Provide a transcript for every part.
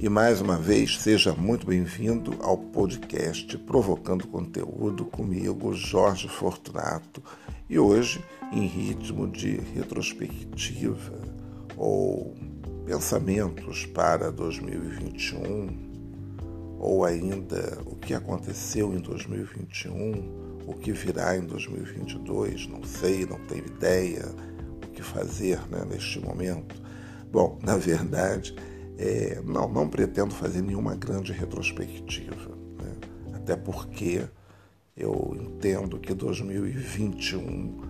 E mais uma vez, seja muito bem-vindo ao podcast Provocando Conteúdo comigo, Jorge Fortunato, e hoje em ritmo de retrospectiva ou pensamentos para 2021, ou ainda o que aconteceu em 2021, o que virá em 2022, não sei, não tenho ideia o que fazer né, neste momento. Bom, na verdade, é, não, não pretendo fazer nenhuma grande retrospectiva, né? até porque eu entendo que 2021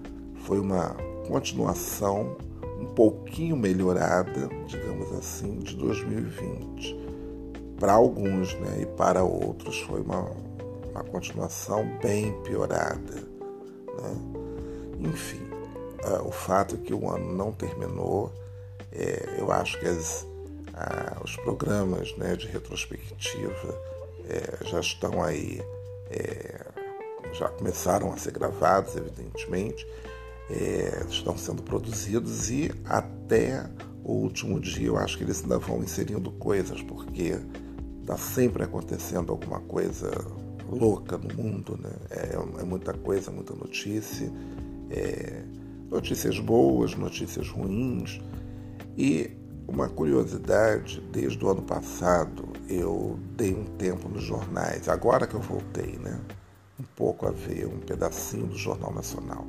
foi uma continuação um pouquinho melhorada, digamos assim, de 2020. Para alguns, né, e para outros foi uma, uma continuação bem piorada. Né? Enfim, uh, o fato é que o ano não terminou, é, eu acho que as ah, os programas né, de retrospectiva é, já estão aí, é, já começaram a ser gravados, evidentemente, é, estão sendo produzidos e até o último dia eu acho que eles ainda vão inserindo coisas, porque está sempre acontecendo alguma coisa louca no mundo, né? É, é muita coisa, muita notícia, é, notícias boas, notícias ruins. E uma curiosidade, desde o ano passado eu dei um tempo nos jornais, agora que eu voltei, né? Um pouco a ver, um pedacinho do Jornal Nacional.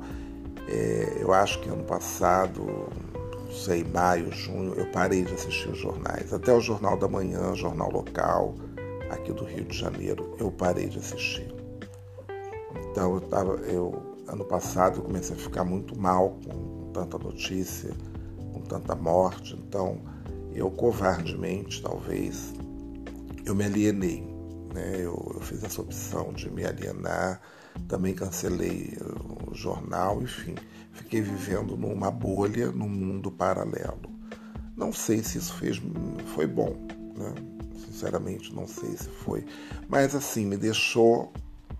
É, eu acho que ano passado, não sei, maio, junho, eu parei de assistir os jornais. Até o Jornal da Manhã, jornal local, aqui do Rio de Janeiro, eu parei de assistir. Então eu tava, eu, ano passado eu comecei a ficar muito mal com tanta notícia com tanta morte. Então, eu covardemente, talvez, eu me alienei. Né? Eu, eu fiz essa opção de me alienar, também cancelei o jornal, enfim, fiquei vivendo numa bolha, num mundo paralelo. Não sei se isso fez, foi bom, né? sinceramente não sei se foi, mas assim me deixou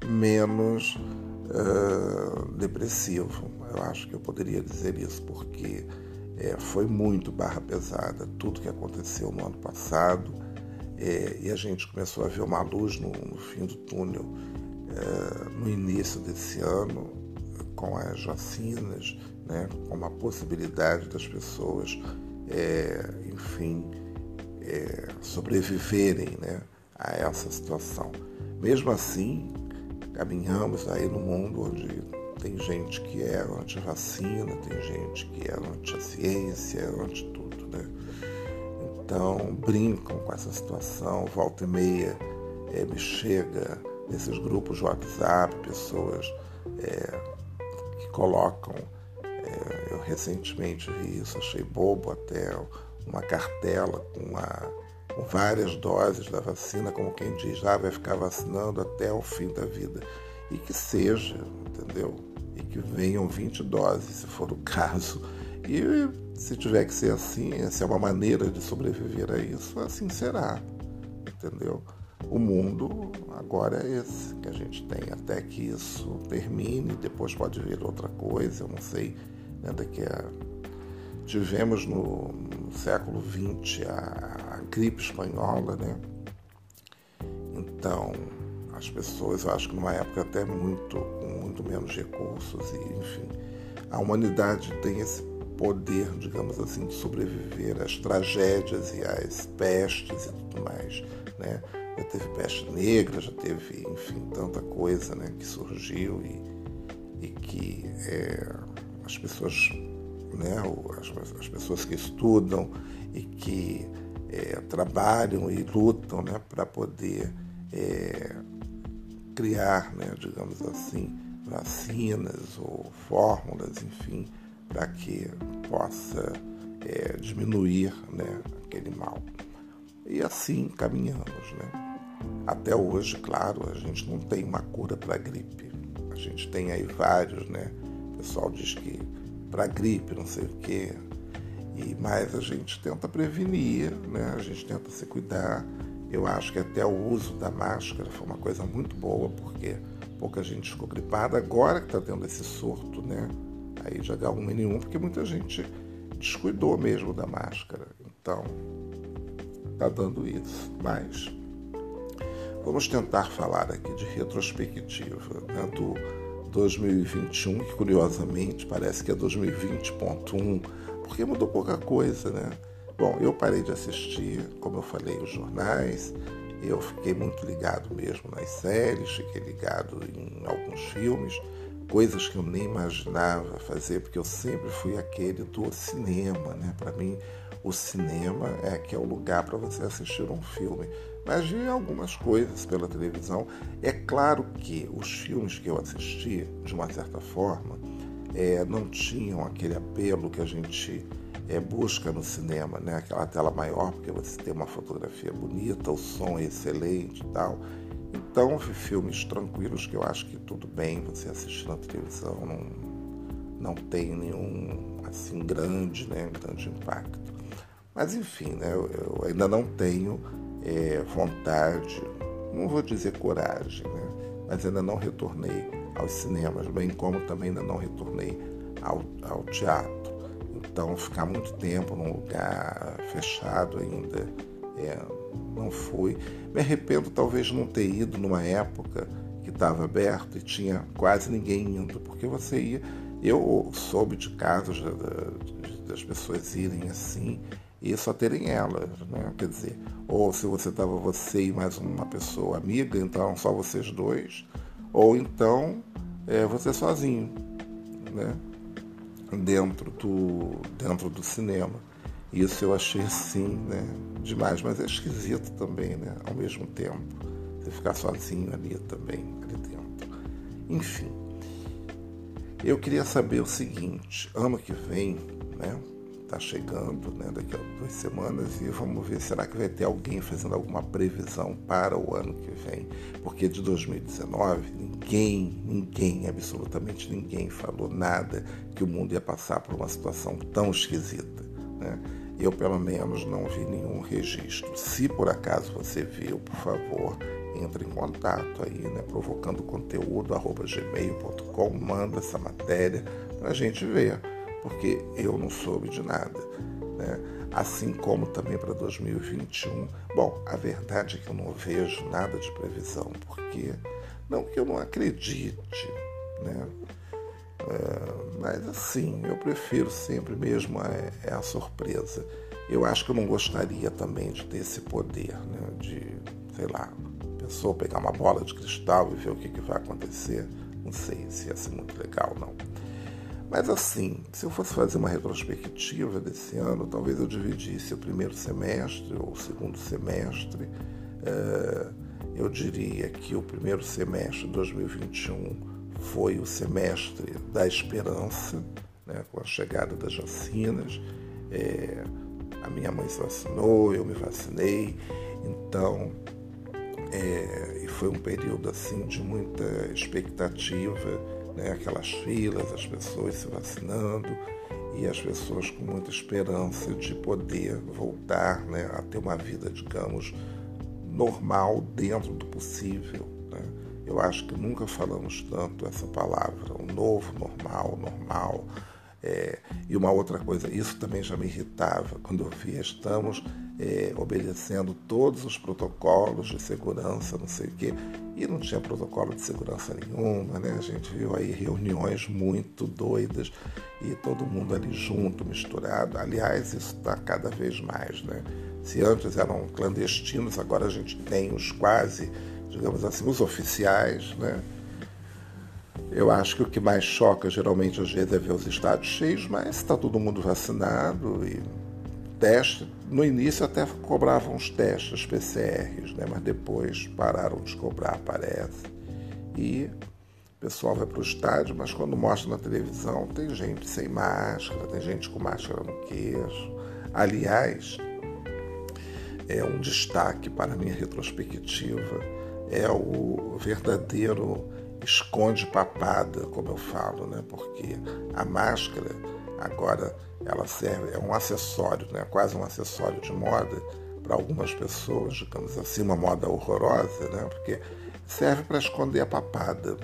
menos uh, depressivo. Eu acho que eu poderia dizer isso porque é, foi muito barra pesada tudo que aconteceu no ano passado é, e a gente começou a ver uma luz no, no fim do túnel é, no início desse ano com as vacinas, né, com uma possibilidade das pessoas, é, enfim, é, sobreviverem né, a essa situação. Mesmo assim, caminhamos aí no mundo onde tem gente que é anti-vacina, tem gente que é anti-ciência, anti-tudo, né? Então, brincam com essa situação, volta e meia é, me chega nesses grupos de WhatsApp, pessoas é, que colocam, é, eu recentemente vi isso, achei bobo até, uma cartela com, com várias doses da vacina, como quem diz, ah, vai ficar vacinando até o fim da vida. E que seja, entendeu? E que venham 20 doses, se for o caso. E se tiver que ser assim, essa é uma maneira de sobreviver a isso, assim será, entendeu? O mundo agora é esse que a gente tem, até que isso termine, depois pode vir outra coisa, eu não sei, né, daqui a... Tivemos no, no século XX a, a gripe espanhola, né? Então, as pessoas, eu acho que numa época até muito, com muito menos recursos, e enfim, a humanidade tem esse poder, digamos assim, de sobreviver às tragédias e às pestes e tudo mais, né? Já teve peste negra, já teve, enfim, tanta coisa, né, que surgiu e, e que é, as pessoas, né, as, as, pessoas que estudam e que é, trabalham e lutam, né, para poder é, criar, né, digamos assim, vacinas ou fórmulas, enfim, para que possa é, diminuir né, aquele mal. E assim caminhamos. Né? Até hoje, claro, a gente não tem uma cura para a gripe. A gente tem aí vários, né? O pessoal diz que para gripe, não sei o quê. E, mas a gente tenta prevenir, né? A gente tenta se cuidar. Eu acho que até o uso da máscara foi uma coisa muito boa, porque pouca gente ficou gripada. Agora que está tendo esse surto, né? Aí de H1N1, porque muita gente descuidou mesmo da máscara. Então, está dando isso. Mas vamos tentar falar aqui de retrospectiva né, do 2021, que curiosamente parece que é 2020.1, porque mudou pouca coisa, né? Bom, eu parei de assistir, como eu falei, os jornais, eu fiquei muito ligado mesmo nas séries, fiquei ligado em alguns filmes, coisas que eu nem imaginava fazer, porque eu sempre fui aquele do cinema, né? Para mim, o cinema é que é o lugar para você assistir um filme. Mas vi algumas coisas pela televisão. É claro que os filmes que eu assisti, de uma certa forma, é, não tinham aquele apelo que a gente é, busca no cinema, né? aquela tela maior, porque você tem uma fotografia bonita, o som é excelente e tal. Então, filmes tranquilos que eu acho que tudo bem você assistir na televisão, não, não tem nenhum assim grande, né, grande impacto. Mas enfim, né, eu, eu ainda não tenho é, vontade, não vou dizer coragem, né, mas ainda não retornei aos cinemas, bem como também ainda não retornei ao, ao teatro. Então, ficar muito tempo num lugar fechado ainda, é, não fui. Me arrependo talvez de não ter ido numa época que estava aberto e tinha quase ninguém indo, porque você ia. Eu soube de casos das pessoas irem assim e só terem elas, né? Quer dizer, ou se você estava você e mais uma pessoa amiga, então só vocês dois, ou então é, você sozinho, né? Dentro do, dentro do cinema. Isso eu achei assim, né? Demais, mas é esquisito também, né? Ao mesmo tempo. Você ficar sozinho ali também, ali dentro. Enfim. Eu queria saber o seguinte, ano que vem, né? Está chegando, né, daqui a duas semanas, e vamos ver, será que vai ter alguém fazendo alguma previsão para o ano que vem? Porque de 2019, ninguém, ninguém, absolutamente ninguém falou nada que o mundo ia passar por uma situação tão esquisita. Né? Eu, pelo menos, não vi nenhum registro. Se por acaso você viu, por favor, entre em contato aí, né, provocando conteúdo, arroba gmail.com, manda essa matéria para a gente ver porque eu não soube de nada. Né? Assim como também para 2021. Bom, a verdade é que eu não vejo nada de previsão, porque não que eu não acredite, né? É, mas assim, eu prefiro sempre mesmo a, é a surpresa. Eu acho que eu não gostaria também de ter esse poder, né? de, sei lá, pessoa pegar uma bola de cristal e ver o que, que vai acontecer. Não sei se ia ser muito legal, não. Mas assim, se eu fosse fazer uma retrospectiva desse ano, talvez eu dividisse o primeiro semestre ou o segundo semestre. Eh, eu diria que o primeiro semestre de 2021 foi o semestre da esperança, né, com a chegada das vacinas. É, a minha mãe se vacinou, eu me vacinei, então é, e foi um período assim de muita expectativa né, aquelas filas, as pessoas se vacinando e as pessoas com muita esperança de poder voltar né, a ter uma vida, digamos, normal dentro do possível. Né? Eu acho que nunca falamos tanto essa palavra, o novo normal, normal. É, e uma outra coisa, isso também já me irritava quando eu via estamos é, obedecendo todos os protocolos de segurança, não sei o quê, e não tinha protocolo de segurança nenhuma, né? A gente viu aí reuniões muito doidas e todo mundo ali junto, misturado. Aliás, isso está cada vez mais, né? Se antes eram clandestinos, agora a gente tem os quase, digamos assim, os oficiais, né? Eu acho que o que mais choca geralmente às vezes é ver os estados cheios, mas está todo mundo vacinado e teste. No início até cobravam os testes PCRs, né? mas depois pararam de cobrar, parece. E pessoal vai para o estádio, mas quando mostra na televisão tem gente sem máscara, tem gente com máscara no queixo. Aliás, é um destaque para a minha retrospectiva é o verdadeiro esconde papada, como eu falo, né? Porque a máscara agora ela serve é um acessório, né? Quase um acessório de moda para algumas pessoas, digamos assim, uma moda horrorosa, né? Porque serve para esconder a papada.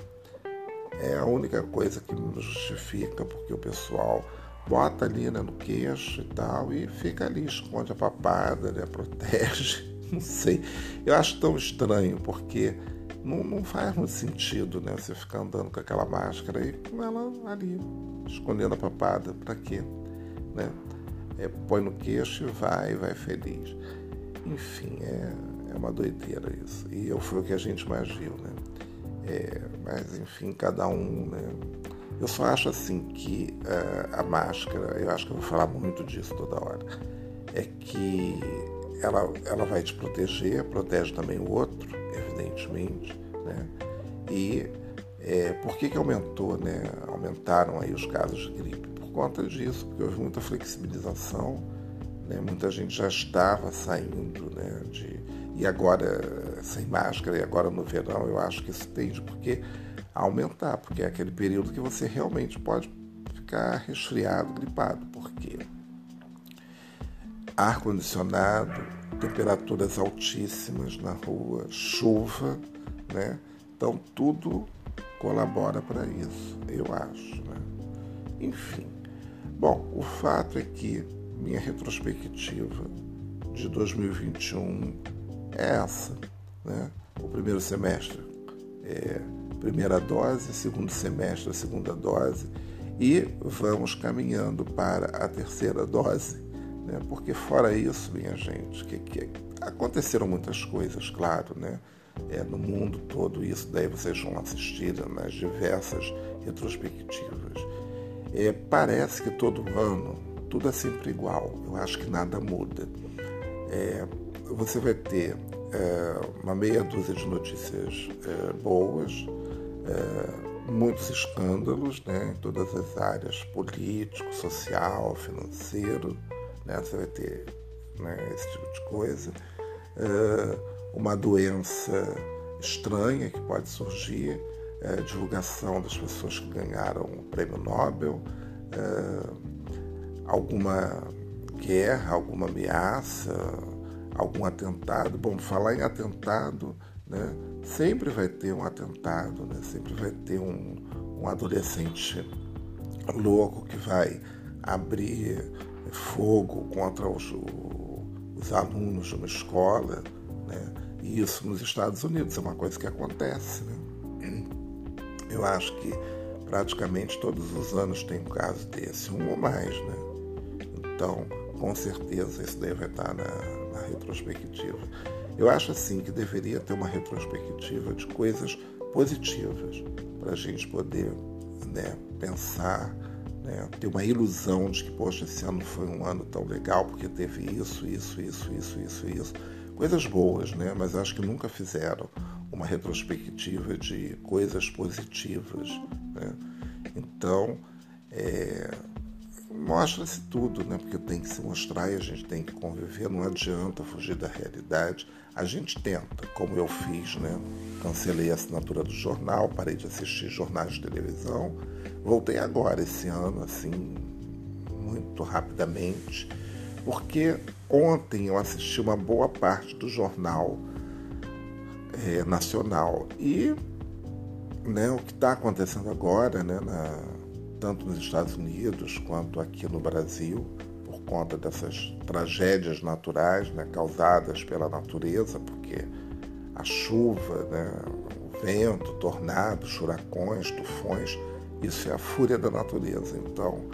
É a única coisa que justifica, porque o pessoal bota ali né, no queixo e tal, e fica ali, esconde a papada, né, protege. Não sei. Eu acho tão estranho, porque não, não faz muito sentido né, você ficar andando com aquela máscara e com ela ali, escondendo a papada. Para quê? Né? É, põe no queixo e vai, vai feliz. Enfim, é, é uma doideira isso. E foi o que a gente mais viu, né? É, mas, enfim, cada um, né? Eu só acho assim que uh, a máscara, eu acho que eu vou falar muito disso toda hora, é que ela, ela vai te proteger, protege também o outro, evidentemente, né? E é, por que, que aumentou, né? Aumentaram aí os casos de gripe? Por conta disso, porque houve muita flexibilização, né? Muita gente já estava saindo, né? De, e agora sem máscara, e agora no verão, eu acho que isso tende porque aumentar, porque é aquele período que você realmente pode ficar resfriado, gripado, porque ar-condicionado, temperaturas altíssimas na rua, chuva, né? Então tudo colabora para isso, eu acho. Né? Enfim, bom, o fato é que minha retrospectiva de 2021 é essa, né? O primeiro semestre é primeira dose, segundo semestre, segunda dose, e vamos caminhando para a terceira dose, né? porque fora isso, minha gente, que, que aconteceram muitas coisas, claro, né? É, no mundo todo, isso daí vocês vão assistir nas diversas retrospectivas. É, parece que todo ano tudo é sempre igual, eu acho que nada muda. É, você vai ter é, uma meia dúzia de notícias é, boas, é, muitos escândalos né, em todas as áreas, político, social, financeiro, né, você vai ter né, esse tipo de coisa. É, uma doença estranha que pode surgir, é, divulgação das pessoas que ganharam o prêmio Nobel, é, alguma guerra, alguma ameaça, algum atentado. Bom, falar em atentado, né? Sempre vai ter um atentado, né? sempre vai ter um, um adolescente louco que vai abrir fogo contra os, os alunos de uma escola. Né? E isso nos Estados Unidos é uma coisa que acontece. Né? Eu acho que praticamente todos os anos tem um caso desse, um ou mais. Né? Então, com certeza, isso vai estar na, na retrospectiva. Eu acho assim que deveria ter uma retrospectiva de coisas positivas para a gente poder né, pensar, né, ter uma ilusão de que, poxa, esse ano foi um ano tão legal porque teve isso, isso, isso, isso, isso, isso. Coisas boas, né? Mas acho que nunca fizeram uma retrospectiva de coisas positivas. Né? Então, é, mostra-se tudo, né? Porque tem que se mostrar e a gente tem que conviver, não adianta fugir da realidade. A gente tenta, como eu fiz, né? Cancelei a assinatura do jornal, parei de assistir jornais de televisão. Voltei agora, esse ano, assim, muito rapidamente, porque ontem eu assisti uma boa parte do jornal é, nacional e né, o que está acontecendo agora, né, na, tanto nos Estados Unidos quanto aqui no Brasil, por conta dessas tragédias naturais né, causadas pela natureza, porque a chuva, né, o vento, tornados, furacões, tufões, isso é a fúria da natureza. Então,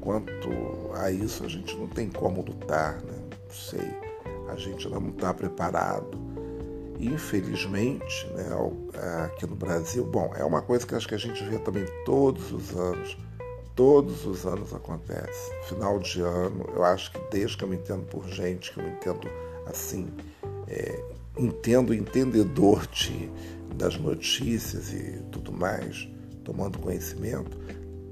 quanto a isso, a gente não tem como lutar, né? não sei, a gente não está preparado. Infelizmente, né, aqui no Brasil, bom, é uma coisa que acho que a gente vê também todos os anos todos os anos acontece. Final de ano, eu acho que desde que eu me entendo por gente, que eu me entendo assim, é, entendo entendedor de, das notícias e tudo mais, tomando conhecimento,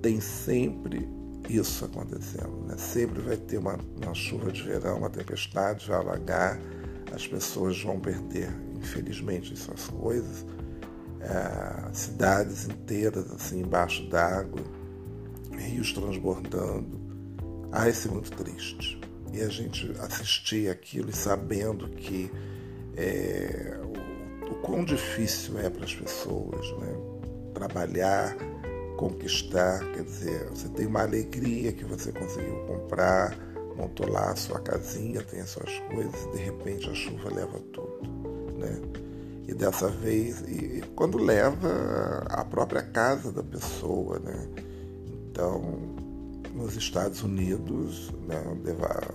tem sempre isso acontecendo. Né? Sempre vai ter uma, uma chuva de verão, uma tempestade, vai alagar, as pessoas vão perder, infelizmente, suas coisas, é, cidades inteiras assim embaixo d'água, rios transbordando. Ah, isso é muito triste. E a gente assistir aquilo e sabendo que é, o, o quão difícil é para as pessoas né? trabalhar, conquistar, quer dizer, você tem uma alegria que você conseguiu comprar, montou lá a sua casinha, tem as suas coisas, e de repente a chuva leva tudo, né? E dessa vez, e, quando leva a própria casa da pessoa, né? Então, nos Estados Unidos, né,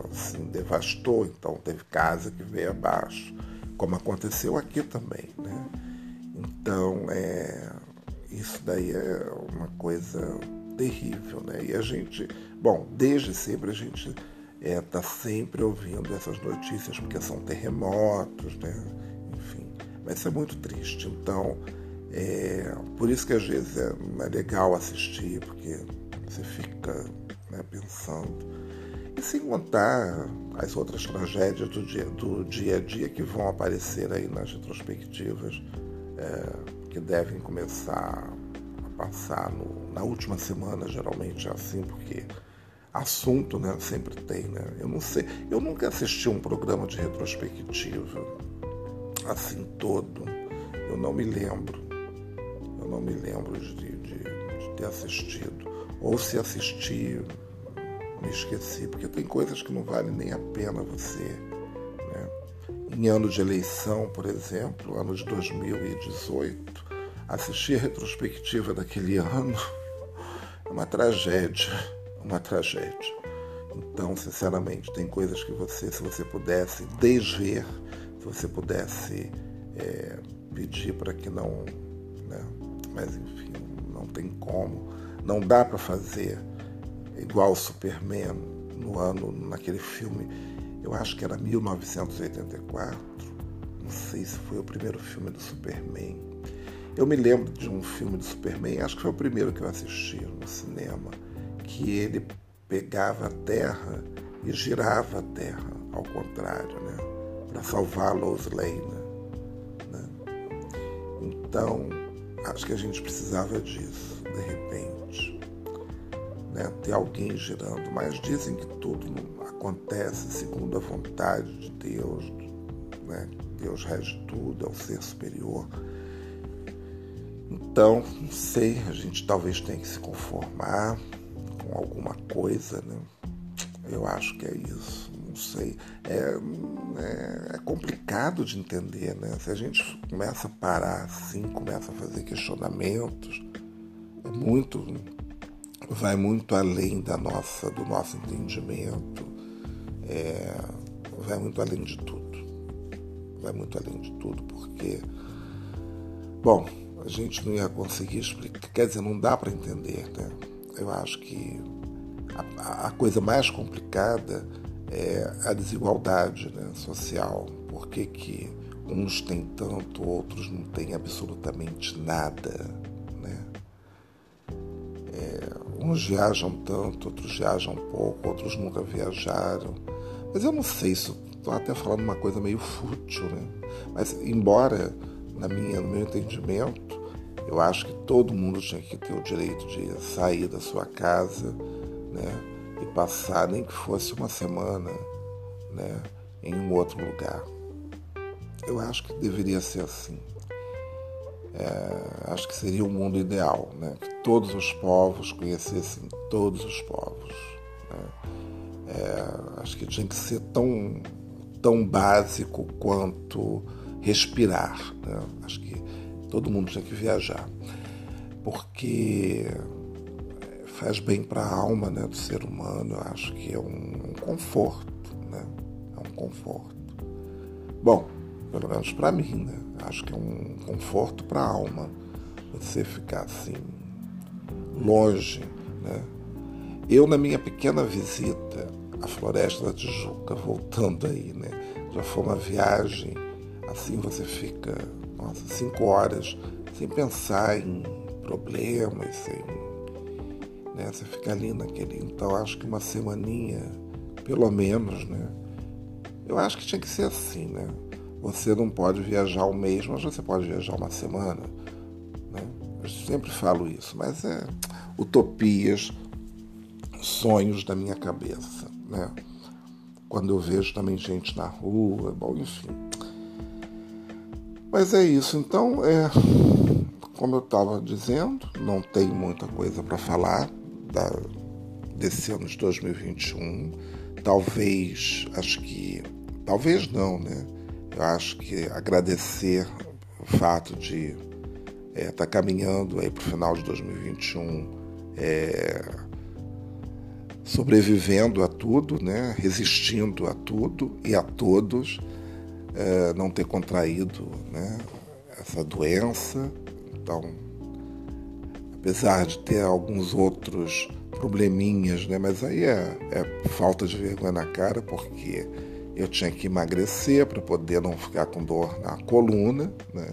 assim, devastou, então teve casa que veio abaixo, como aconteceu aqui também, né? Então, é, isso daí é uma coisa terrível, né? E a gente, bom, desde sempre a gente está é, tá sempre ouvindo essas notícias porque são terremotos, né? Enfim, mas isso é muito triste. Então, é, por isso que às vezes é, é legal assistir, porque você fica né, pensando. E sem contar as outras tragédias do dia, do dia a dia que vão aparecer aí nas retrospectivas. É, que devem começar a passar no, na última semana, geralmente é assim, porque assunto né, sempre tem. Né? Eu não sei, eu nunca assisti um programa de retrospectiva assim todo. Eu não me lembro. Eu não me lembro de, de, de ter assistido. Ou se assisti, me esqueci, porque tem coisas que não vale nem a pena você em ano de eleição, por exemplo, ano de 2018, assistir a retrospectiva daquele ano é uma tragédia, uma tragédia. Então, sinceramente, tem coisas que você, se você pudesse desver, se você pudesse é, pedir para que não, né? mas enfim, não tem como, não dá para fazer igual Superman no ano, naquele filme eu acho que era 1984, não sei se foi o primeiro filme do Superman. Eu me lembro de um filme do Superman, acho que foi o primeiro que eu assisti no cinema, que ele pegava a Terra e girava a Terra ao contrário, né? Para salvar Lois Lane. Né? Então, acho que a gente precisava disso, de repente. Né? Ter alguém girando. Mas dizem que tudo acontece segundo a vontade de Deus, né? Deus rege tudo, é o ser superior. Então, não sei, a gente talvez tenha que se conformar com alguma coisa, né? Eu acho que é isso, não sei. É, é, é, complicado de entender, né? Se a gente começa a parar assim, começa a fazer questionamentos, é muito, vai muito além da nossa, do nosso entendimento é, vai muito além de tudo. Vai muito além de tudo, porque, bom, a gente não ia conseguir explicar, quer dizer, não dá para entender, né? Eu acho que a, a, coisa mais complicada é a desigualdade né, social. Por que, que uns têm tanto, outros não têm absolutamente nada, né? É, uns viajam tanto, outros viajam pouco, outros nunca viajaram. Mas eu não sei, isso estou até falando uma coisa meio fútil, né? Mas embora, na minha, no meu entendimento, eu acho que todo mundo tinha que ter o direito de sair da sua casa, né? E passar, nem que fosse uma semana, né? Em um outro lugar. Eu acho que deveria ser assim. É, acho que seria o um mundo ideal, né? Que todos os povos conhecessem todos os povos. Né? É, acho que tinha que ser tão, tão básico quanto respirar. Né? Acho que todo mundo tinha que viajar. Porque faz bem para a alma né, do ser humano. Acho que é um, um conforto. Né? É um conforto. Bom, pelo menos para mim, né? Acho que é um conforto para a alma você ficar assim longe, né? Eu, na minha pequena visita à Floresta da Tijuca, voltando aí, né? Já foi uma viagem, assim você fica, nossa, cinco horas sem pensar em problemas, sem. Né? Você fica ali naquele. Então acho que uma semaninha, pelo menos, né? Eu acho que tinha que ser assim, né? Você não pode viajar um mês, mas você pode viajar uma semana. Né? Eu sempre falo isso, mas é utopias, sonhos da minha cabeça, né? Quando eu vejo também gente na rua, bom, enfim. Mas é isso, então, é, como eu estava dizendo, não tem muita coisa para falar da, desse ano de 2021. Talvez, acho que, talvez não, né? Eu acho que agradecer o fato de estar é, tá caminhando aí para o final de 2021, é, sobrevivendo a tudo, né? resistindo a tudo e a todos, é, não ter contraído né? essa doença. Então, apesar de ter alguns outros probleminhas, né? mas aí é, é falta de vergonha na cara, porque eu tinha que emagrecer para poder não ficar com dor na coluna, né?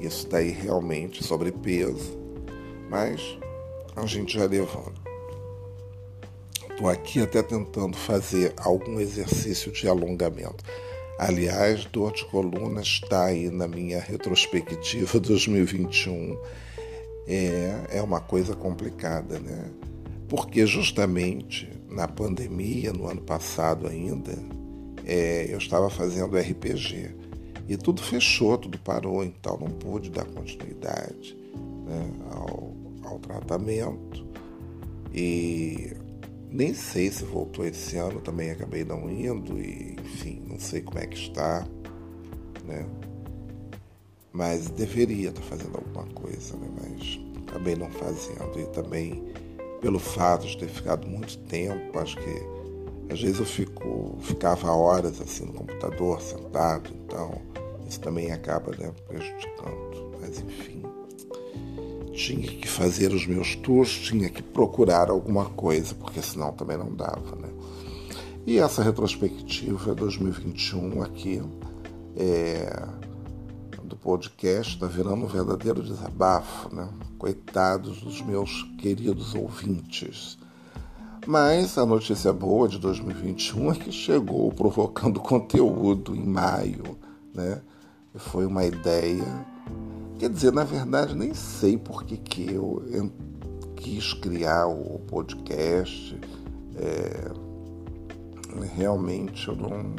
Isso daí realmente sobrepeso, mas a gente já levando. Estou aqui até tentando fazer algum exercício de alongamento. Aliás, dor de coluna está aí na minha retrospectiva 2021. É, é uma coisa complicada, né? Porque justamente na pandemia, no ano passado ainda, é, eu estava fazendo RPG e tudo fechou, tudo parou, então não pude dar continuidade né, ao, ao tratamento. E nem sei se voltou esse ano, também acabei não indo, e enfim, não sei como é que está, né? Mas deveria estar fazendo alguma coisa, né? Mas acabei não fazendo. E também pelo fato de ter ficado muito tempo, acho que às vezes eu fico, ficava horas assim no computador, sentado, então isso também acaba né, prejudicando. Mas enfim, tinha que fazer os meus tours, tinha que procurar alguma coisa, porque senão também não dava. Né? E essa retrospectiva 2021 aqui é, do podcast está virando um verdadeiro desabafo, né? Coitados dos meus queridos ouvintes mas a notícia boa de 2021 é que chegou provocando conteúdo em maio, né? Foi uma ideia. Quer dizer, na verdade, nem sei por que, que eu quis criar o podcast. É, realmente eu não,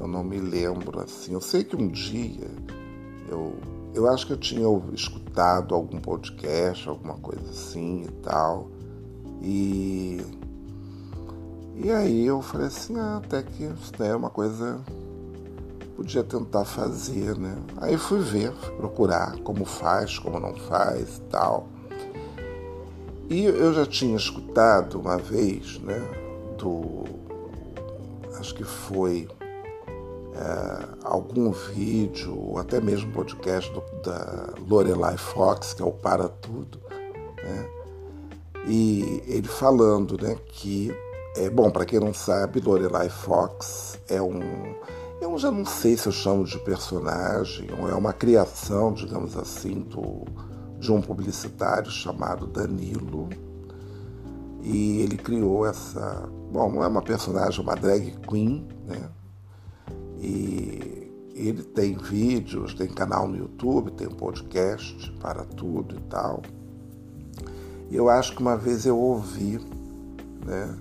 eu não me lembro assim. Eu sei que um dia eu, eu acho que eu tinha escutado algum podcast, alguma coisa assim e tal. E, e aí eu falei assim, ah, até que isso daí é uma coisa podia tentar fazer, né? Aí fui ver, fui procurar como faz, como não faz e tal. E eu já tinha escutado uma vez, né, do. Acho que foi é, algum vídeo, ou até mesmo podcast do, da Lorelai Fox, que é o Para Tudo, né? E ele falando né, que, é, bom, para quem não sabe, Lorelai Fox é um, eu já não sei se eu chamo de personagem, ou é uma criação, digamos assim, do, de um publicitário chamado Danilo. E ele criou essa. Bom, não é uma personagem, é uma drag queen, né? E ele tem vídeos, tem canal no YouTube, tem podcast para tudo e tal. Eu acho que uma vez eu ouvi, né?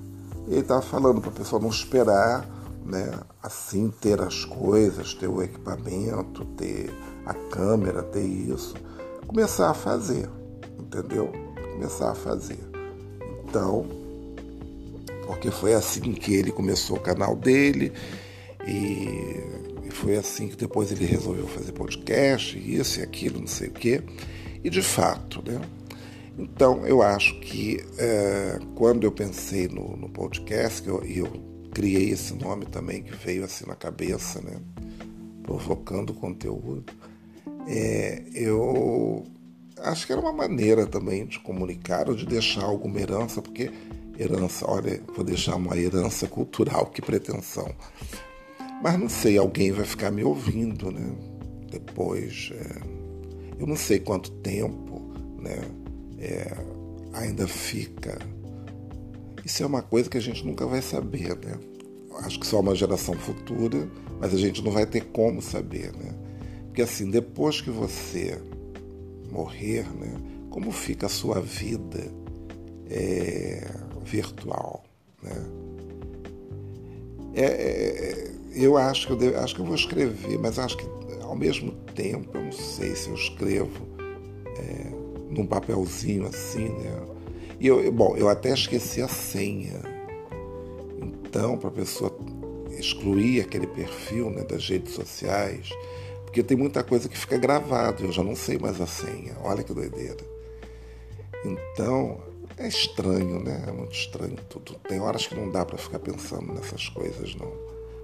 Ele estava falando para a pessoa não esperar, né? Assim ter as coisas, ter o equipamento, ter a câmera, ter isso, começar a fazer, entendeu? Começar a fazer. Então, porque foi assim que ele começou o canal dele e foi assim que depois ele resolveu fazer podcast, isso e aquilo, não sei o quê. E de fato, né? Então, eu acho que é, quando eu pensei no, no podcast, eu, eu criei esse nome também que veio assim na cabeça, né? Provocando conteúdo. É, eu acho que era uma maneira também de comunicar ou de deixar alguma herança, porque herança, olha, vou deixar uma herança cultural, que pretensão. Mas não sei, alguém vai ficar me ouvindo, né? Depois, é, eu não sei quanto tempo né, é, ainda fica. Isso é uma coisa que a gente nunca vai saber, né? Acho que só uma geração futura, mas a gente não vai ter como saber, né? Porque assim, depois que você morrer, né, como fica a sua vida é, virtual, né? É, é, eu acho que eu, devo, acho que eu vou escrever, mas acho que ao mesmo tempo, eu não sei se eu escrevo é, num papelzinho assim, né? E eu, bom, eu até esqueci a senha. Então, para a pessoa excluir aquele perfil né, das redes sociais, porque tem muita coisa que fica gravado, eu já não sei mais a senha. Olha que doideira. Então, é estranho, né? É muito estranho tudo. Tem horas que não dá para ficar pensando nessas coisas, não.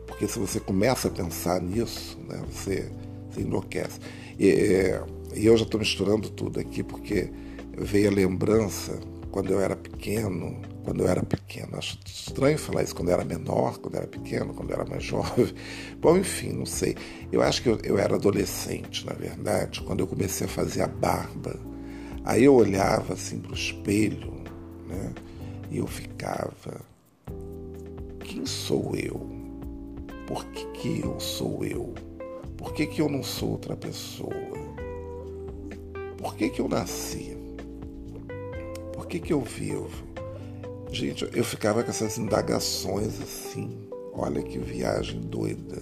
Porque se você começa a pensar nisso, né, você, você enlouquece. E, e eu já estou misturando tudo aqui porque veio a lembrança quando eu era pequeno, quando eu era pequeno. Acho estranho falar isso quando eu era menor, quando eu era pequeno, quando eu era mais jovem. Bom, enfim, não sei. Eu acho que eu, eu era adolescente, na verdade, quando eu comecei a fazer a barba. Aí eu olhava assim para o espelho, né? E eu ficava, quem sou eu? Por que, que eu sou eu? Por que, que eu não sou outra pessoa? Por que, que eu nasci? Por que, que eu vivo? Gente, eu ficava com essas indagações assim. Olha que viagem doida.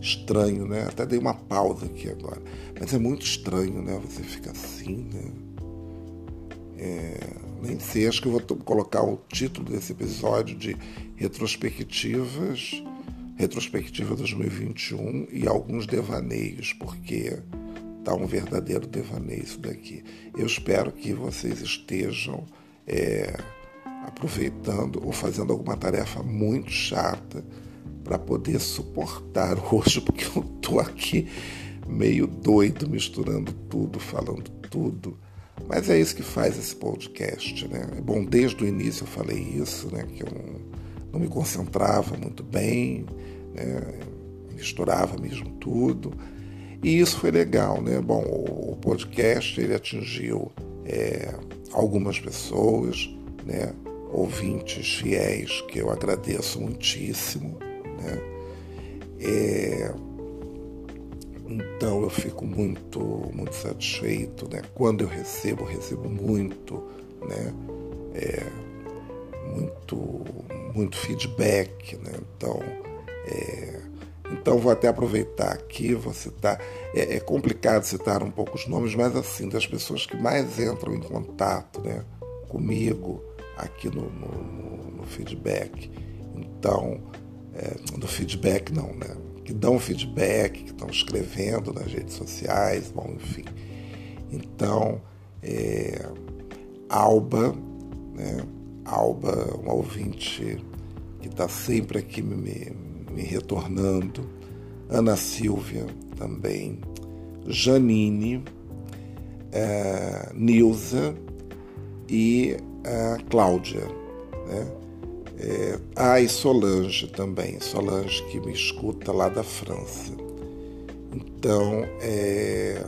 Estranho, né? Até dei uma pausa aqui agora. Mas é muito estranho, né? Você fica assim, né? É, nem sei, acho que eu vou colocar o título desse episódio de Retrospectivas, Retrospectiva 2021 e alguns devaneios, porque tá um verdadeiro devaneio isso daqui. Eu espero que vocês estejam é, aproveitando ou fazendo alguma tarefa muito chata para poder suportar hoje, porque eu tô aqui meio doido, misturando tudo, falando tudo. Mas é isso que faz esse podcast, né? É bom, desde o início eu falei isso, né? Que eu não, não me concentrava muito bem, né? misturava mesmo tudo. E isso foi legal, né? Bom, o podcast ele atingiu é, algumas pessoas, né? Ouvintes fiéis que eu agradeço muitíssimo, né? É, então eu fico muito, muito satisfeito, né? Quando eu recebo, recebo muito, né? É, muito, muito feedback, né? Então, é, então vou até aproveitar aqui, vou citar. É, é, complicado citar um pouco os nomes, mas assim, das pessoas que mais entram em contato né, comigo aqui no, no, no feedback. Então, é, no feedback não, né? Que dão feedback, que estão escrevendo nas redes sociais, bom, enfim. Então, é, Alba, né? Alba, uma ouvinte que está sempre aqui me, me retornando, Ana Silvia também, Janine, é, Nilza e a Cláudia. Né? É, ah, e Solange também, Solange que me escuta lá da França. Então, é...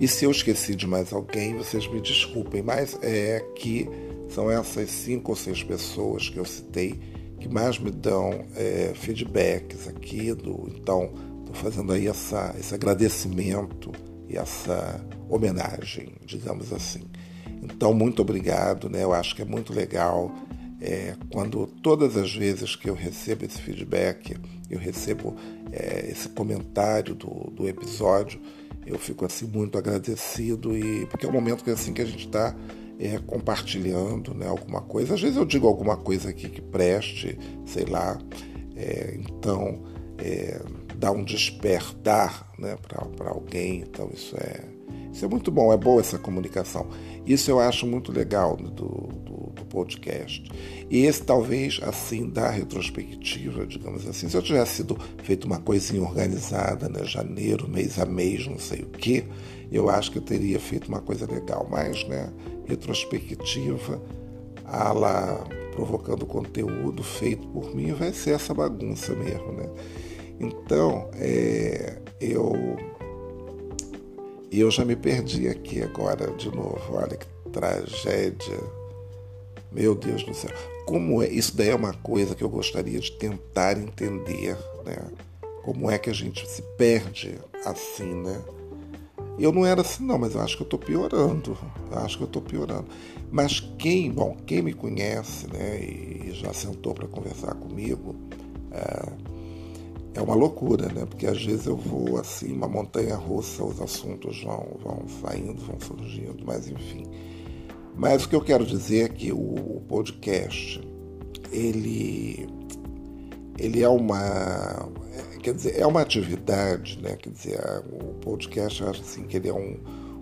e se eu esqueci de mais alguém, vocês me desculpem, mas é que são essas cinco ou seis pessoas que eu citei que mais me dão é, feedbacks aqui. Do, então, estou fazendo aí essa, esse agradecimento e essa homenagem, digamos assim. Então, muito obrigado. Né? Eu acho que é muito legal é, quando todas as vezes que eu recebo esse feedback, eu recebo é, esse comentário do, do episódio, eu fico assim muito agradecido e porque é um momento que assim que a gente está é, compartilhando né, alguma coisa. Às vezes eu digo alguma coisa aqui que preste, sei lá. É, então, é, dá um despertar né, para alguém. Então, isso é, isso é muito bom, é boa essa comunicação. Isso eu acho muito legal do, do, do podcast. E esse, talvez, assim, da retrospectiva, digamos assim, se eu tivesse sido feito uma coisinha organizada, né, janeiro, mês a mês, não sei o quê, eu acho que eu teria feito uma coisa legal. Mas, né, retrospectiva, a lá provocando conteúdo feito por mim, vai ser essa bagunça mesmo, né? Então, é, eu eu já me perdi aqui agora de novo. Olha que tragédia. Meu Deus do céu. Como é? Isso daí é uma coisa que eu gostaria de tentar entender, né? Como é que a gente se perde assim, né? Eu não era assim, não, mas eu acho que eu estou piorando. Eu acho que eu estou piorando. Mas quem, bom, quem me conhece, né, e já sentou para conversar comigo, é, é, uma loucura, né? Porque às vezes eu vou assim, uma montanha russa, os assuntos vão, vão saindo, vão surgindo, mas enfim. Mas o que eu quero dizer é que o podcast, ele, ele é uma, quer dizer, é uma atividade, né? Quer dizer, o podcast, eu acho assim que ele é um,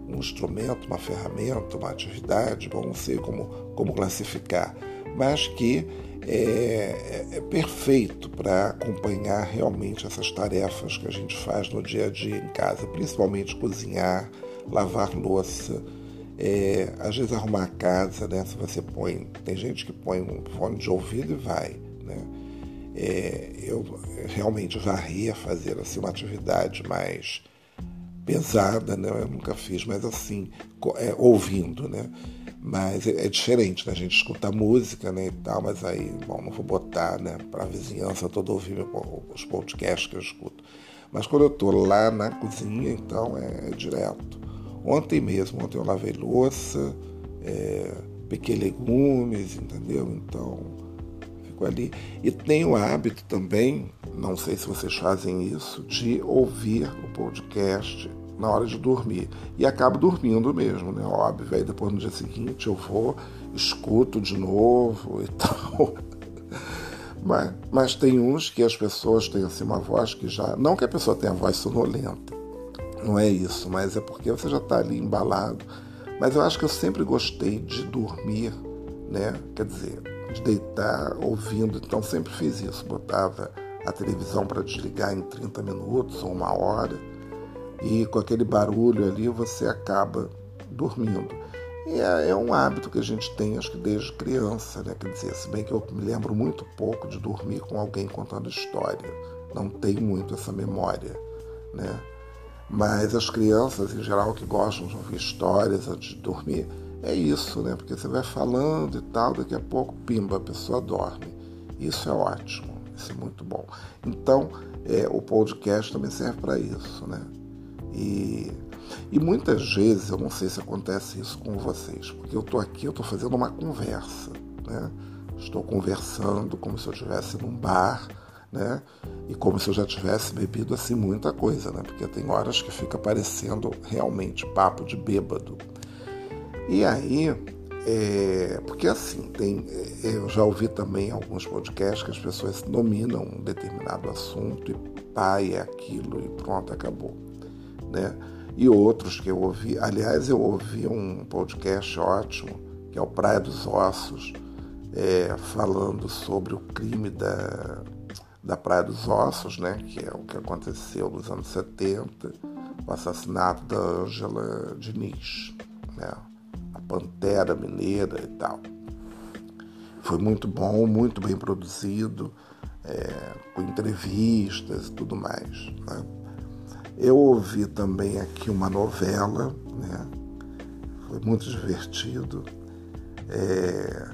um instrumento, uma ferramenta, uma atividade, bom, não sei como, como classificar, mas que é, é, é perfeito para acompanhar realmente essas tarefas que a gente faz no dia a dia em casa, principalmente cozinhar, lavar louça, é, às vezes arrumar a casa, né? Se você põe, tem gente que põe um fone de ouvido e vai, né? É, eu realmente varria fazer assim uma atividade mais pesada, né? Eu nunca fiz, mas assim, é, ouvindo, né? Mas é, é diferente, né? A gente escuta música, né, e tal, mas aí, bom, não vou botar, né, para a vizinhança toda ouvir os podcasts que eu escuto. Mas quando eu estou lá na cozinha, então é, é direto. Ontem mesmo, ontem eu lavei louça, é, piquei legumes, entendeu? Então, ali. E tenho o hábito também, não sei se vocês fazem isso, de ouvir o podcast na hora de dormir. E acabo dormindo mesmo, né? Óbvio. Aí depois no dia seguinte eu vou, escuto de novo e tal. Mas, mas tem uns que as pessoas têm assim uma voz que já. Não que a pessoa tenha voz sonolenta, não é isso, mas é porque você já está ali embalado. Mas eu acho que eu sempre gostei de dormir, né? Quer dizer, deitar ouvindo, então sempre fiz isso. Botava a televisão para desligar em 30 minutos ou uma hora e com aquele barulho ali você acaba dormindo. E é, é, um hábito que a gente tem, acho que desde criança, né? Quer dizer, se bem que eu me lembro muito pouco de dormir com alguém contando história. Não tenho muito essa memória, né? Mas as crianças, em geral, que gostam de ouvir histórias antes de dormir, é isso, né? Porque você vai falando e tal, daqui a pouco, pimba, a pessoa dorme. Isso é ótimo, isso é muito bom. Então, é, o podcast também serve para isso, né? E, e muitas vezes, eu não sei se acontece isso com vocês, porque eu estou aqui, eu estou fazendo uma conversa, né? Estou conversando como se eu estivesse num bar, né? E como se eu já tivesse bebido assim muita coisa, né? Porque tem horas que fica parecendo realmente papo de bêbado. E aí, é, porque assim, tem, é, eu já ouvi também alguns podcasts que as pessoas nominam um determinado assunto e pai é aquilo e pronto, acabou né? E outros que eu ouvi. Aliás, eu ouvi um podcast ótimo, que é o Praia dos Ossos, é, falando sobre o crime da, da Praia dos Ossos, né? Que é o que aconteceu nos anos 70, o assassinato da Ângela Diniz, né? Pantera Mineira e tal. Foi muito bom, muito bem produzido, é, com entrevistas e tudo mais. Né? Eu ouvi também aqui uma novela, né? Foi muito divertido. É...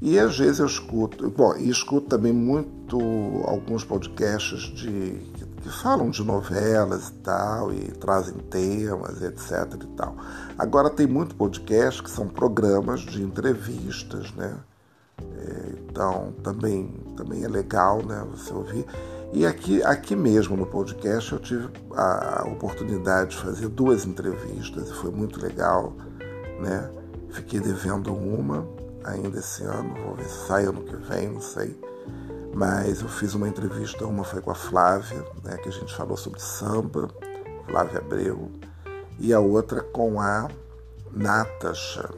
E às vezes eu escuto, bom, e escuto também muito alguns podcasts de, que falam de novelas e tal, e trazem temas, etc e tal. Agora tem muito podcast que são programas de entrevistas, né? É, então também, também é legal, né, você ouvir. E aqui, aqui mesmo no podcast eu tive a oportunidade de fazer duas entrevistas e foi muito legal, né? Fiquei devendo uma ainda esse ano, vou ver se sai ano que vem, não sei. Mas eu fiz uma entrevista, uma foi com a Flávia, né, que a gente falou sobre samba, Flávia Abreu, e a outra com a Natasha,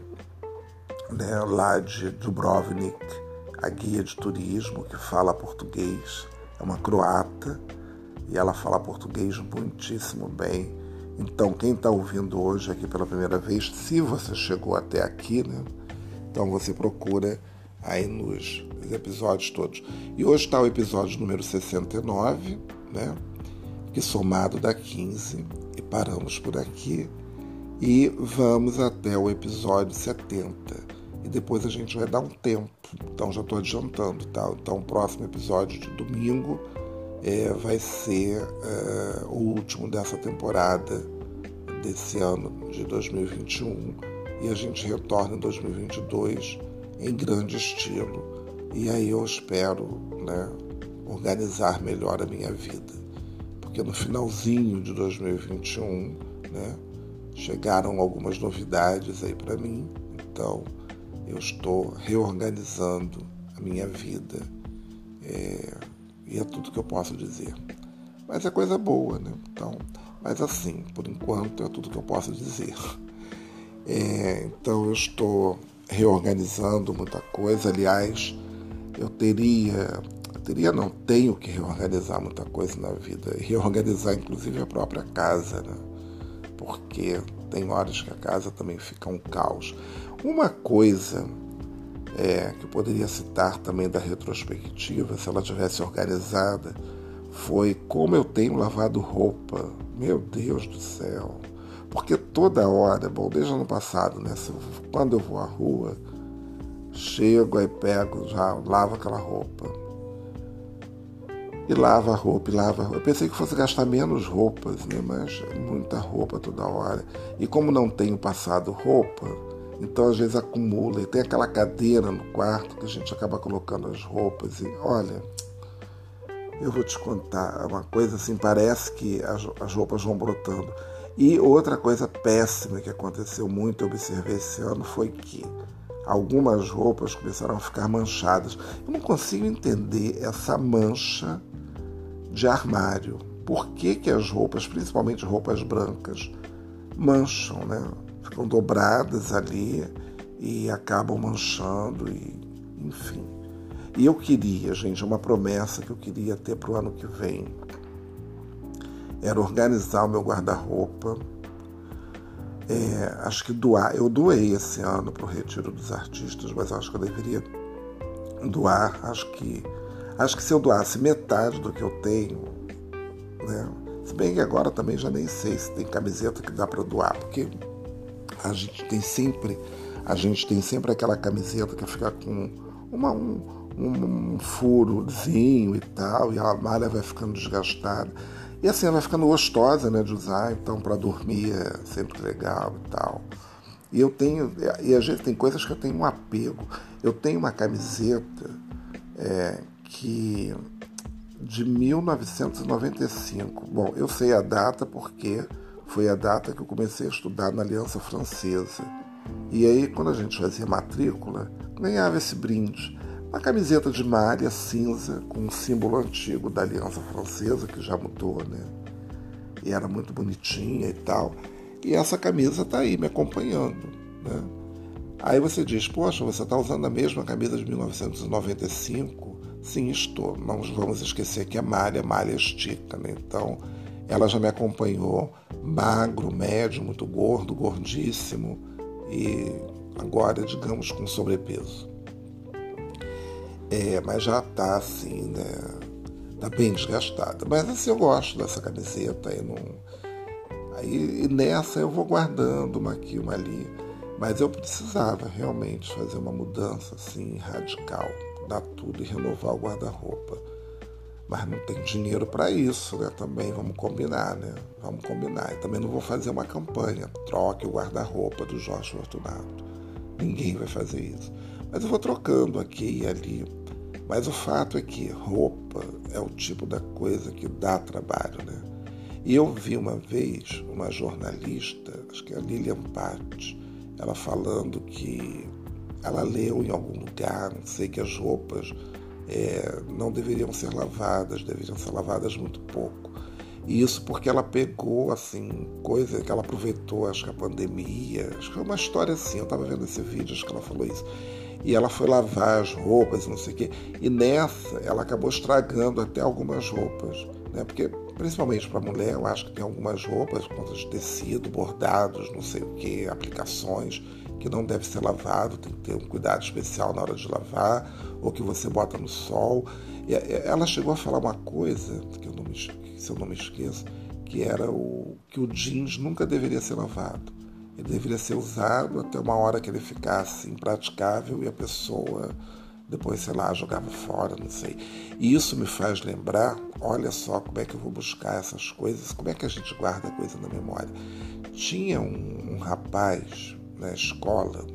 né, lá de Dubrovnik, a guia de turismo que fala português é uma croata e ela fala português muitíssimo bem. Então, quem está ouvindo hoje aqui pela primeira vez, se você chegou até aqui, né? Então você procura aí nos episódios todos. E hoje está o episódio número 69, né? Que somado dá 15 e paramos por aqui e vamos até o episódio 70 e depois a gente vai dar um tempo. Então já estou adiantando, tá? Então o próximo episódio de domingo é, vai ser é, o último dessa temporada desse ano de 2021 e a gente retorna em 2022 em grande estilo. E aí eu espero né, organizar melhor a minha vida. Porque no finalzinho de 2021 né, chegaram algumas novidades aí para mim. Então eu estou reorganizando a minha vida. É, e é tudo que eu posso dizer. Mas é coisa boa, né? Então, mas assim, por enquanto é tudo que eu posso dizer. É, então eu estou reorganizando muita coisa. Aliás, eu teria, teria não tenho que reorganizar muita coisa na vida. Reorganizar inclusive a própria casa, né? Porque tem horas que a casa também fica um caos. Uma coisa é, que eu poderia citar também da retrospectiva, se ela tivesse organizada, foi como eu tenho lavado roupa. Meu Deus do céu. Porque toda hora, bom, desde ano passado, né? Quando eu vou à rua, chego aí pego, já lavo aquela roupa. E lava a roupa, e lava. Eu pensei que fosse gastar menos roupas, né? Mas muita roupa toda hora. E como não tenho passado roupa, então às vezes acumula. E tem aquela cadeira no quarto que a gente acaba colocando as roupas. E olha, eu vou te contar uma coisa assim, parece que as, as roupas vão brotando. E outra coisa péssima que aconteceu muito, eu observei esse ano, foi que algumas roupas começaram a ficar manchadas. Eu não consigo entender essa mancha de armário. Por que, que as roupas, principalmente roupas brancas, mancham, né? ficam dobradas ali e acabam manchando e enfim. E eu queria, gente, uma promessa que eu queria ter para o ano que vem era organizar o meu guarda-roupa. É, acho que doar. Eu doei esse ano para o Retiro dos Artistas, mas acho que eu deveria doar. Acho que, acho que se eu doasse metade do que eu tenho, né? Se bem que agora também já nem sei se tem camiseta que dá para doar, porque a gente tem sempre a gente tem sempre aquela camiseta que fica com uma, um, um, furozinho e tal, e a malha vai ficando desgastada. E assim, ela vai ficando gostosa né, de usar, então para dormir é sempre legal e tal. E eu tenho, e a gente tem coisas que eu tenho um apego. Eu tenho uma camiseta é, que de 1995. Bom, eu sei a data porque foi a data que eu comecei a estudar na Aliança Francesa. E aí, quando a gente fazia matrícula, ganhava esse brinde. Uma camiseta de malha cinza com um símbolo antigo da Aliança Francesa, que já mudou, né? E era muito bonitinha e tal. E essa camisa está aí me acompanhando, né? Aí você diz, poxa, você está usando a mesma camisa de 1995? Sim, estou. Não vamos esquecer que a malha, malha estica, né? Então, ela já me acompanhou magro, médio, muito gordo, gordíssimo e agora, digamos, com sobrepeso. É, mas já está assim, né? Tá bem desgastada. Mas assim, eu gosto dessa camiseta. Aí, não... aí e nessa eu vou guardando uma aqui, uma ali. Mas eu precisava realmente fazer uma mudança assim radical, dar tudo e renovar o guarda-roupa mas não tem dinheiro para isso, né? Também vamos combinar, né? Vamos combinar. E também não vou fazer uma campanha, troque o guarda-roupa do Jorge Fortunato. Ninguém vai fazer isso. Mas eu vou trocando aqui e ali. Mas o fato é que roupa é o tipo da coisa que dá trabalho, né? E eu vi uma vez uma jornalista, acho que é a Lilian Patti, ela falando que ela leu em algum lugar, não sei, que as roupas é, não deveriam ser lavadas, deveriam ser lavadas muito pouco. E isso porque ela pegou, assim, coisa que ela aproveitou, acho que a pandemia, acho que foi uma história assim, eu estava vendo esse vídeo, acho que ela falou isso. E ela foi lavar as roupas, não sei o quê, e nessa ela acabou estragando até algumas roupas, né? Porque principalmente para mulher, eu acho que tem algumas roupas, contas de tecido, bordados, não sei o que, aplicações, que não deve ser lavado, tem que ter um cuidado especial na hora de lavar, ou que você bota no sol. E ela chegou a falar uma coisa, que eu não me, se eu não me esqueço, que era o que o jeans nunca deveria ser lavado. Ele deveria ser usado até uma hora que ele ficasse impraticável e a pessoa depois, sei lá, jogava fora, não sei. E isso me faz lembrar, olha só como é que eu vou buscar essas coisas, como é que a gente guarda coisa na memória. Tinha um, um rapaz na escola,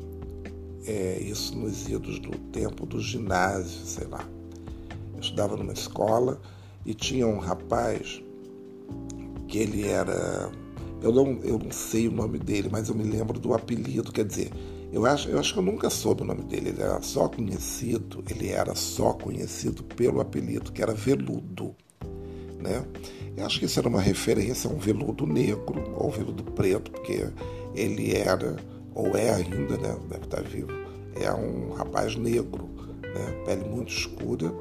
é, isso nos idos do tempo do ginásio, sei lá. Eu estudava numa escola e tinha um rapaz que ele era. Eu não, eu não sei o nome dele, mas eu me lembro do apelido, quer dizer, eu acho, eu acho que eu nunca soube o nome dele. Ele era só conhecido, ele era só conhecido pelo apelido, que era Veludo. Né? Eu acho que isso era uma referência a um veludo negro ou veludo preto, porque ele era, ou é ainda, né? deve estar vivo, é um rapaz negro, né? pele muito escura,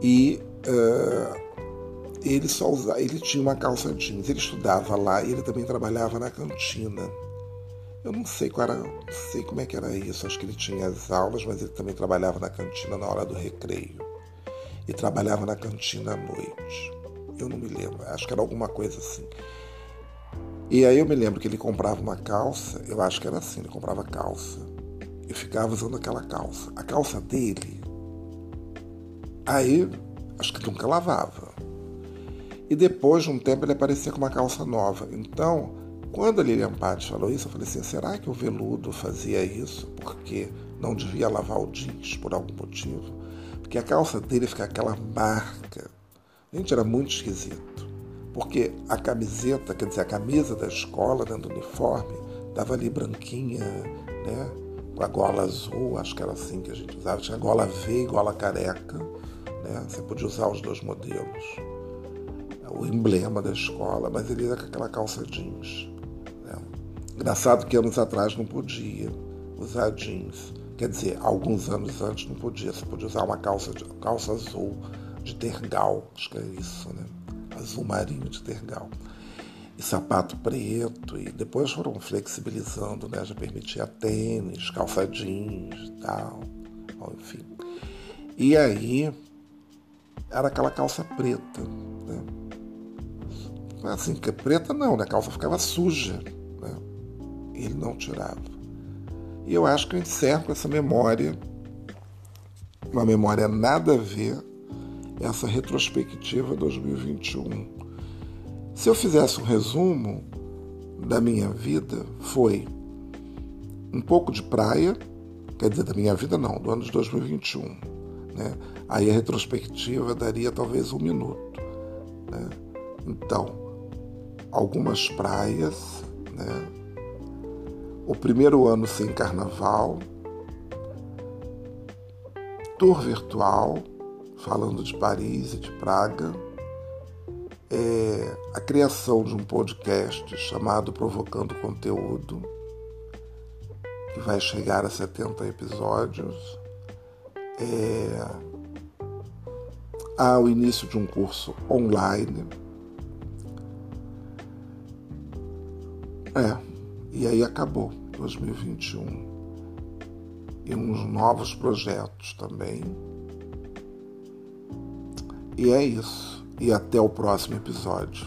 e uh, ele só usava, ele tinha uma calça jeans, ele estudava lá e ele também trabalhava na cantina. Eu não sei qual era, não sei como é que era isso. Acho que ele tinha as aulas, mas ele também trabalhava na cantina na hora do recreio. E trabalhava na cantina à noite. Eu não me lembro, acho que era alguma coisa assim. E aí eu me lembro que ele comprava uma calça, eu acho que era assim, ele comprava calça. E ficava usando aquela calça. A calça dele, aí acho que nunca lavava. E depois de um tempo ele aparecia com uma calça nova. Então, quando a Lilian Patti falou isso, eu falei assim: será que o veludo fazia isso porque não devia lavar o jeans por algum motivo? Porque a calça dele fica aquela marca. Gente, era muito esquisito. Porque a camiseta, quer dizer, a camisa da escola, dentro do uniforme, estava ali branquinha, né? Com a gola azul, acho que era assim que a gente usava. Tinha gola V e gola careca, né? Você podia usar os dois modelos. O emblema da escola, mas ele ia com aquela calça jeans. Engraçado que anos atrás não podia usar jeans. Quer dizer, alguns anos antes não podia. Você podia usar uma calça, calça azul de tergal, acho que é isso, né? Azul marinho de tergal. E sapato preto. E depois foram flexibilizando, né? Já permitia tênis, calça jeans e tal. Enfim. E aí era aquela calça preta, né? Assim, que preta não, né? A calça ficava suja ele não tirava. E eu acho que eu encerro com essa memória, uma memória nada a ver, essa retrospectiva 2021. Se eu fizesse um resumo da minha vida, foi um pouco de praia, quer dizer, da minha vida não, do ano de 2021. Né? Aí a retrospectiva daria talvez um minuto. Né? Então, algumas praias, né? o primeiro ano sem carnaval, tour virtual, falando de Paris e de Praga, é, a criação de um podcast chamado Provocando Conteúdo, que vai chegar a 70 episódios, é, há o início de um curso online. É, e aí acabou 2021. E uns novos projetos também. E é isso. E até o próximo episódio.